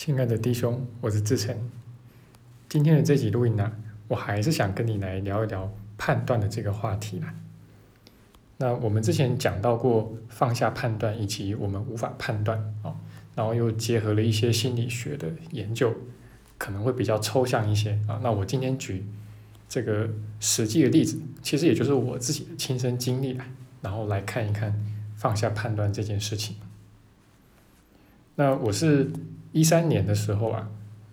亲爱的弟兄，我是志成。今天的这集录音呢，我还是想跟你来聊一聊判断的这个话题啦。那我们之前讲到过放下判断以及我们无法判断啊，然后又结合了一些心理学的研究，可能会比较抽象一些啊。那我今天举这个实际的例子，其实也就是我自己的亲身经历啦，然后来看一看放下判断这件事情。那我是。一三年的时候啊，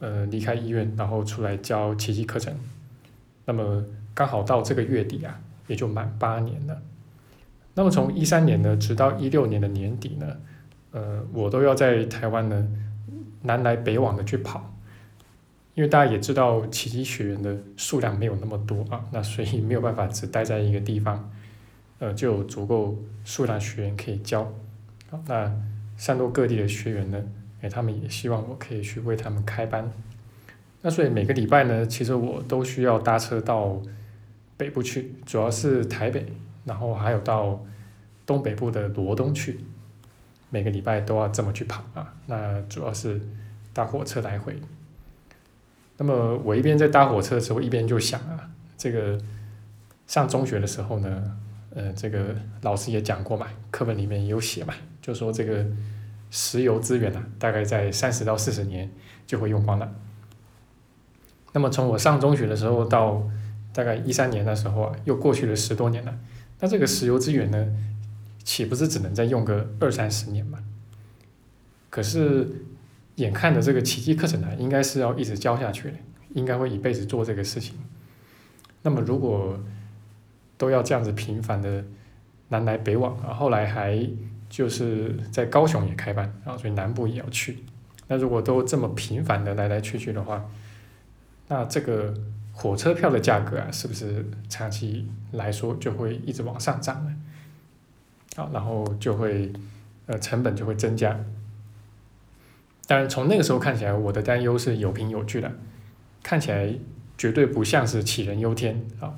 呃，离开医院，然后出来教奇迹课程，那么刚好到这个月底啊，也就满八年了。那么从一三年呢，直到一六年的年底呢，呃，我都要在台湾呢南来北往的去跑，因为大家也知道奇迹学员的数量没有那么多啊，那所以没有办法只待在一个地方，呃，就有足够数量学员可以教。那散落各地的学员呢？哎，他们也希望我可以去为他们开班，那所以每个礼拜呢，其实我都需要搭车到北部去，主要是台北，然后还有到东北部的罗东去，每个礼拜都要这么去跑啊。那主要是搭火车来回。那么我一边在搭火车的时候，一边就想啊，这个上中学的时候呢，呃，这个老师也讲过嘛，课本里面也有写嘛，就说这个。石油资源呢，大概在三十到四十年就会用光了。那么从我上中学的时候到大概一三年的时候啊，又过去了十多年了。那这个石油资源呢，岂不是只能再用个二三十年吗？可是眼看着这个奇迹课程呢，应该是要一直教下去的，应该会一辈子做这个事情。那么如果都要这样子频繁的南来北往啊，后来还。就是在高雄也开班，啊，所以南部也要去。那如果都这么频繁的来来去去的话，那这个火车票的价格啊，是不是长期来说就会一直往上涨呢？啊，然后就会呃成本就会增加。当然从那个时候看起来，我的担忧是有凭有据的，看起来绝对不像是杞人忧天啊。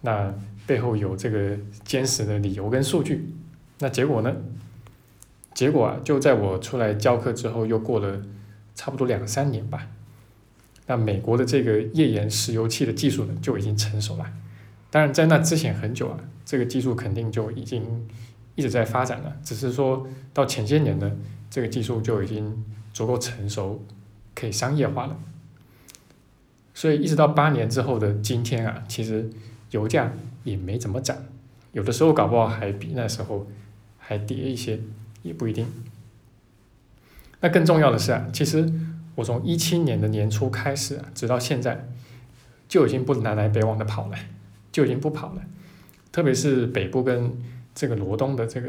那背后有这个坚实的理由跟数据。那结果呢？结果啊，就在我出来教课之后，又过了差不多两三年吧。那美国的这个页岩石油气的技术呢，就已经成熟了。当然，在那之前很久啊，这个技术肯定就已经一直在发展了。只是说到前些年呢，这个技术就已经足够成熟，可以商业化了。所以一直到八年之后的今天啊，其实油价也没怎么涨，有的时候搞不好还比那时候。还跌一些也不一定。那更重要的是啊，其实我从一七年的年初开始啊，直到现在就已经不南来北往的跑了，就已经不跑了。特别是北部跟这个罗东的这个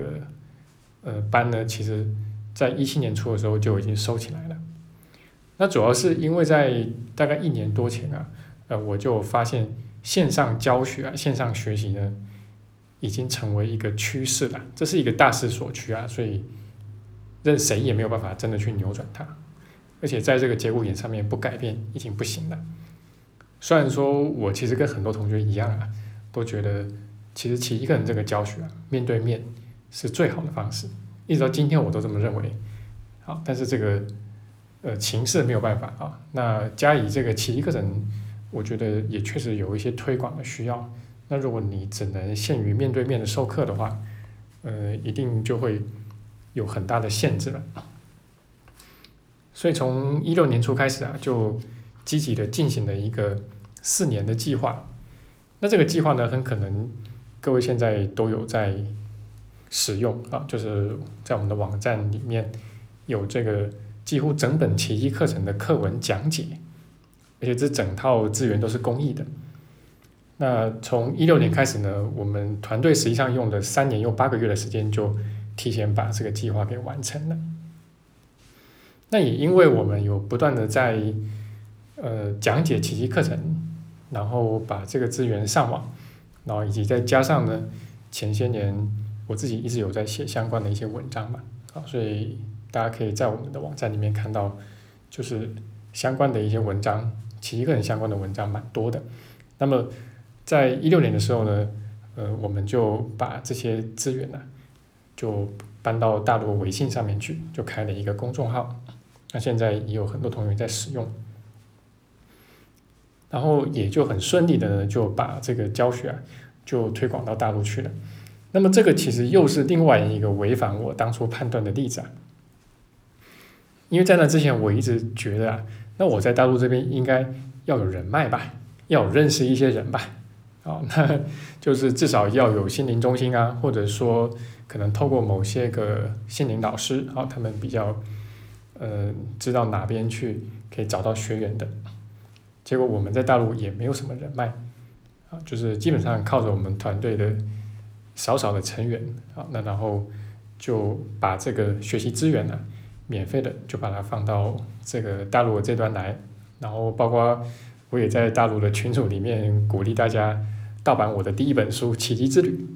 呃班呢，其实在一七年初的时候就已经收起来了。那主要是因为在大概一年多前啊，呃，我就发现线上教学啊，线上学习呢。已经成为一个趋势了，这是一个大势所趋啊，所以任谁也没有办法真的去扭转它，而且在这个节骨眼上面不改变已经不行了。虽然说我其实跟很多同学一样啊，都觉得其实其一个人这个教学啊，面对面是最好的方式，一直到今天我都这么认为。好，但是这个呃情势没有办法啊，那加以这个其一个人，我觉得也确实有一些推广的需要。那如果你只能限于面对面的授课的话，呃，一定就会有很大的限制了。所以从一六年初开始啊，就积极的进行了一个四年的计划。那这个计划呢，很可能各位现在都有在使用啊，就是在我们的网站里面有这个几乎整本奇迹课程的课文讲解，而且这整套资源都是公益的。那从一六年开始呢，我们团队实际上用了三年又八个月的时间，就提前把这个计划给完成了。那也因为我们有不断的在呃讲解奇迹课程，然后把这个资源上网，然后以及再加上呢前些年我自己一直有在写相关的一些文章嘛，啊，所以大家可以在我们的网站里面看到，就是相关的一些文章，奇迹课程相关的文章蛮多的。那么在一六年的时候呢，呃，我们就把这些资源呢，就搬到大陆微信上面去，就开了一个公众号。那现在也有很多同学在使用，然后也就很顺利的呢就把这个教学啊就推广到大陆去了。那么这个其实又是另外一个违反我当初判断的例子啊，因为在那之前我一直觉得啊，那我在大陆这边应该要有人脉吧，要认识一些人吧，啊，那就是至少要有心灵中心啊，或者说可能透过某些个心灵老师啊，他们比较呃知道哪边去可以找到学员的，结果我们在大陆也没有什么人脉啊，就是基本上靠着我们团队的。少少的成员啊，那然后就把这个学习资源呢，免费的就把它放到这个大陆的这端来，然后包括我也在大陆的群组里面鼓励大家盗版我的第一本书《奇迹之旅》。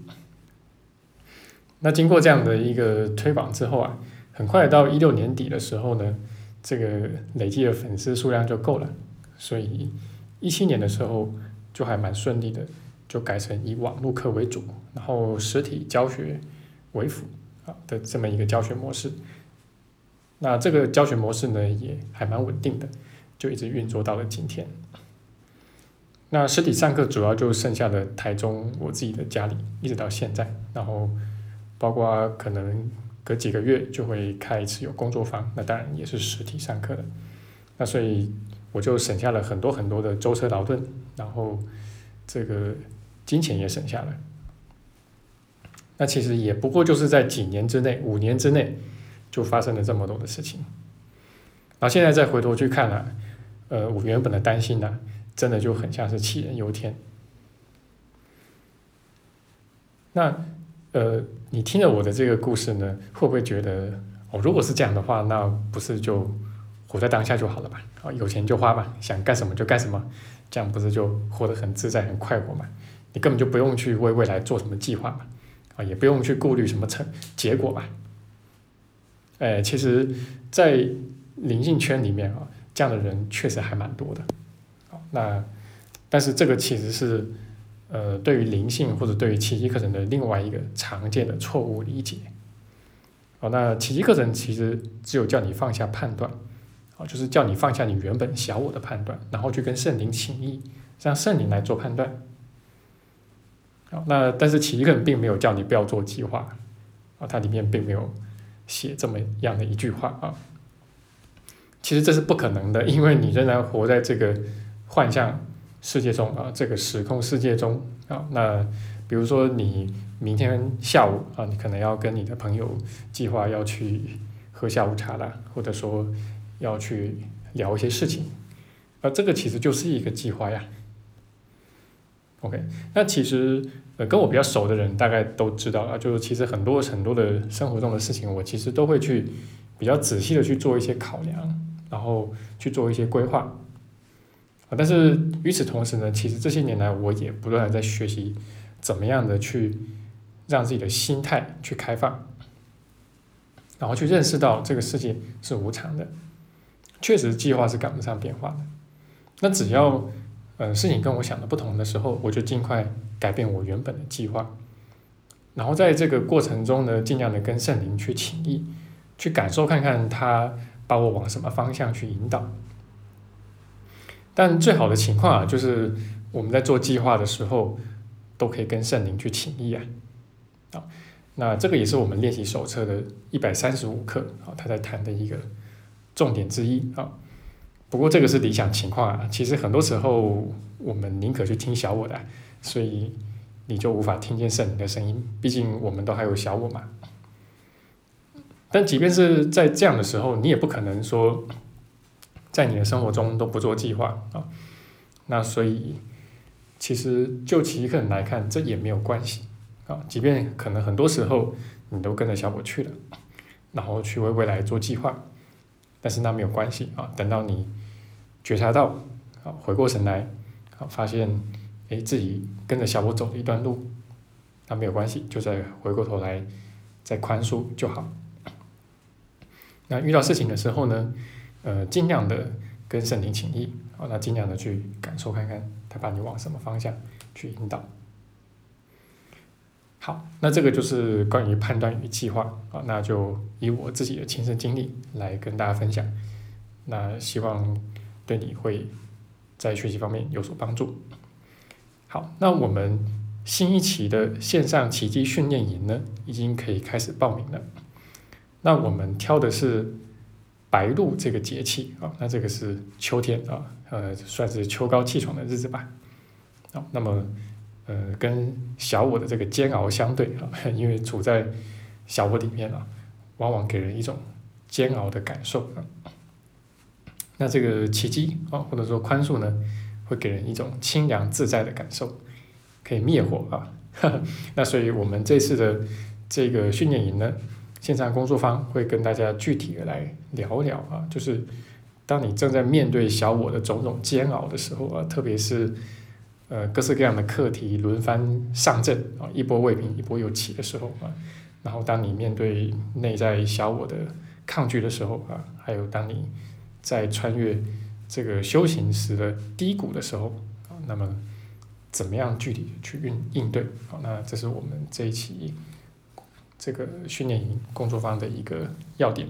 那经过这样的一个推广之后啊，很快到一六年底的时候呢，这个累计的粉丝数量就够了，所以一七年的时候就还蛮顺利的。就改成以网络课为主，然后实体教学为辅啊的这么一个教学模式。那这个教学模式呢也还蛮稳定的，就一直运作到了今天。那实体上课主要就剩下的台中我自己的家里，一直到现在。然后包括可能隔几个月就会开一次有工作坊，那当然也是实体上课的。那所以我就省下了很多很多的舟车劳顿，然后这个。金钱也省下来，那其实也不过就是在几年之内，五年之内就发生了这么多的事情。然后现在再回头去看了，呃，我原本的担心呢，真的就很像是杞人忧天。那呃，你听了我的这个故事呢，会不会觉得哦，如果是这样的话，那不是就活在当下就好了吧？啊，有钱就花吧，想干什么就干什么，这样不是就活得很自在、很快活嘛？你根本就不用去为未来做什么计划嘛，啊，也不用去顾虑什么成结果吧。哎，其实，在灵性圈里面啊，这样的人确实还蛮多的。那但是这个其实是呃，对于灵性或者对于奇迹课程的另外一个常见的错误理解。哦，那奇迹课程其实只有叫你放下判断，啊，就是叫你放下你原本小我的判断，然后去跟圣灵请意，让圣灵来做判断。那但是奇迹课程并没有叫你不要做计划，啊，它里面并没有写这么样的一句话啊。其实这是不可能的，因为你仍然活在这个幻象世界中啊，这个时空世界中啊。那比如说你明天下午啊，你可能要跟你的朋友计划要去喝下午茶了，或者说要去聊一些事情，啊，这个其实就是一个计划呀。OK，那其实呃跟我比较熟的人大概都知道啊，就是其实很多很多的生活中的事情，我其实都会去比较仔细的去做一些考量，然后去做一些规划但是与此同时呢，其实这些年来我也不断的在学习怎么样的去让自己的心态去开放，然后去认识到这个世界是无常的，确实计划是赶不上变化的。那只要呃，事情跟我想的不同的时候，我就尽快改变我原本的计划，然后在这个过程中呢，尽量的跟圣灵去请意，去感受看看他把我往什么方向去引导。但最好的情况啊，就是我们在做计划的时候，都可以跟圣灵去请意啊。好，那这个也是我们练习手册的一百三十五课啊，他在谈的一个重点之一啊。不过这个是理想情况啊，其实很多时候我们宁可去听小我的，所以你就无法听见圣灵的声音。毕竟我们都还有小我嘛。但即便是在这样的时候，你也不可能说在你的生活中都不做计划啊。那所以其实就其一个人来看，这也没有关系啊。即便可能很多时候你都跟着小我去了，然后去为未来做计划，但是那没有关系啊。等到你。觉察到，啊，回过神来，啊，发现，哎，自己跟着小我走了一段路，那没有关系，就再回过头来，再宽恕就好。那遇到事情的时候呢，呃，尽量的跟圣灵请意，好，那尽量的去感受看看，他把你往什么方向去引导。好，那这个就是关于判断与计划，啊，那就以我自己的亲身经历来跟大家分享。那希望对你会在学习方面有所帮助。好，那我们新一期的线上奇迹训练营呢，已经可以开始报名了。那我们挑的是白露这个节气啊，那这个是秋天啊，呃，算是秋高气爽的日子吧。好，那么呃，跟小我的这个煎熬相对啊，因为处在小我里面啊，往往给人一种煎熬的感受啊。那这个奇迹啊，或者说宽恕呢，会给人一种清凉自在的感受，可以灭火啊。那所以我们这次的这个训练营呢。线上工作坊会跟大家具体的来聊聊啊，就是当你正在面对小我的种种煎熬的时候啊，特别是呃各式各样的课题轮番上阵啊，一波未平一波又起的时候啊，然后当你面对内在小我的抗拒的时候啊，还有当你在穿越这个修行时的低谷的时候啊，那么怎么样具体去应应对？好，那这是我们这一期。这个训练营工作坊的一个要点。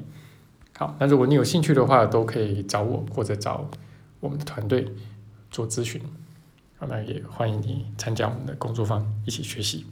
好，那如果你有兴趣的话，都可以找我或者找我们的团队做咨询。好，那也欢迎你参加我们的工作坊，一起学习。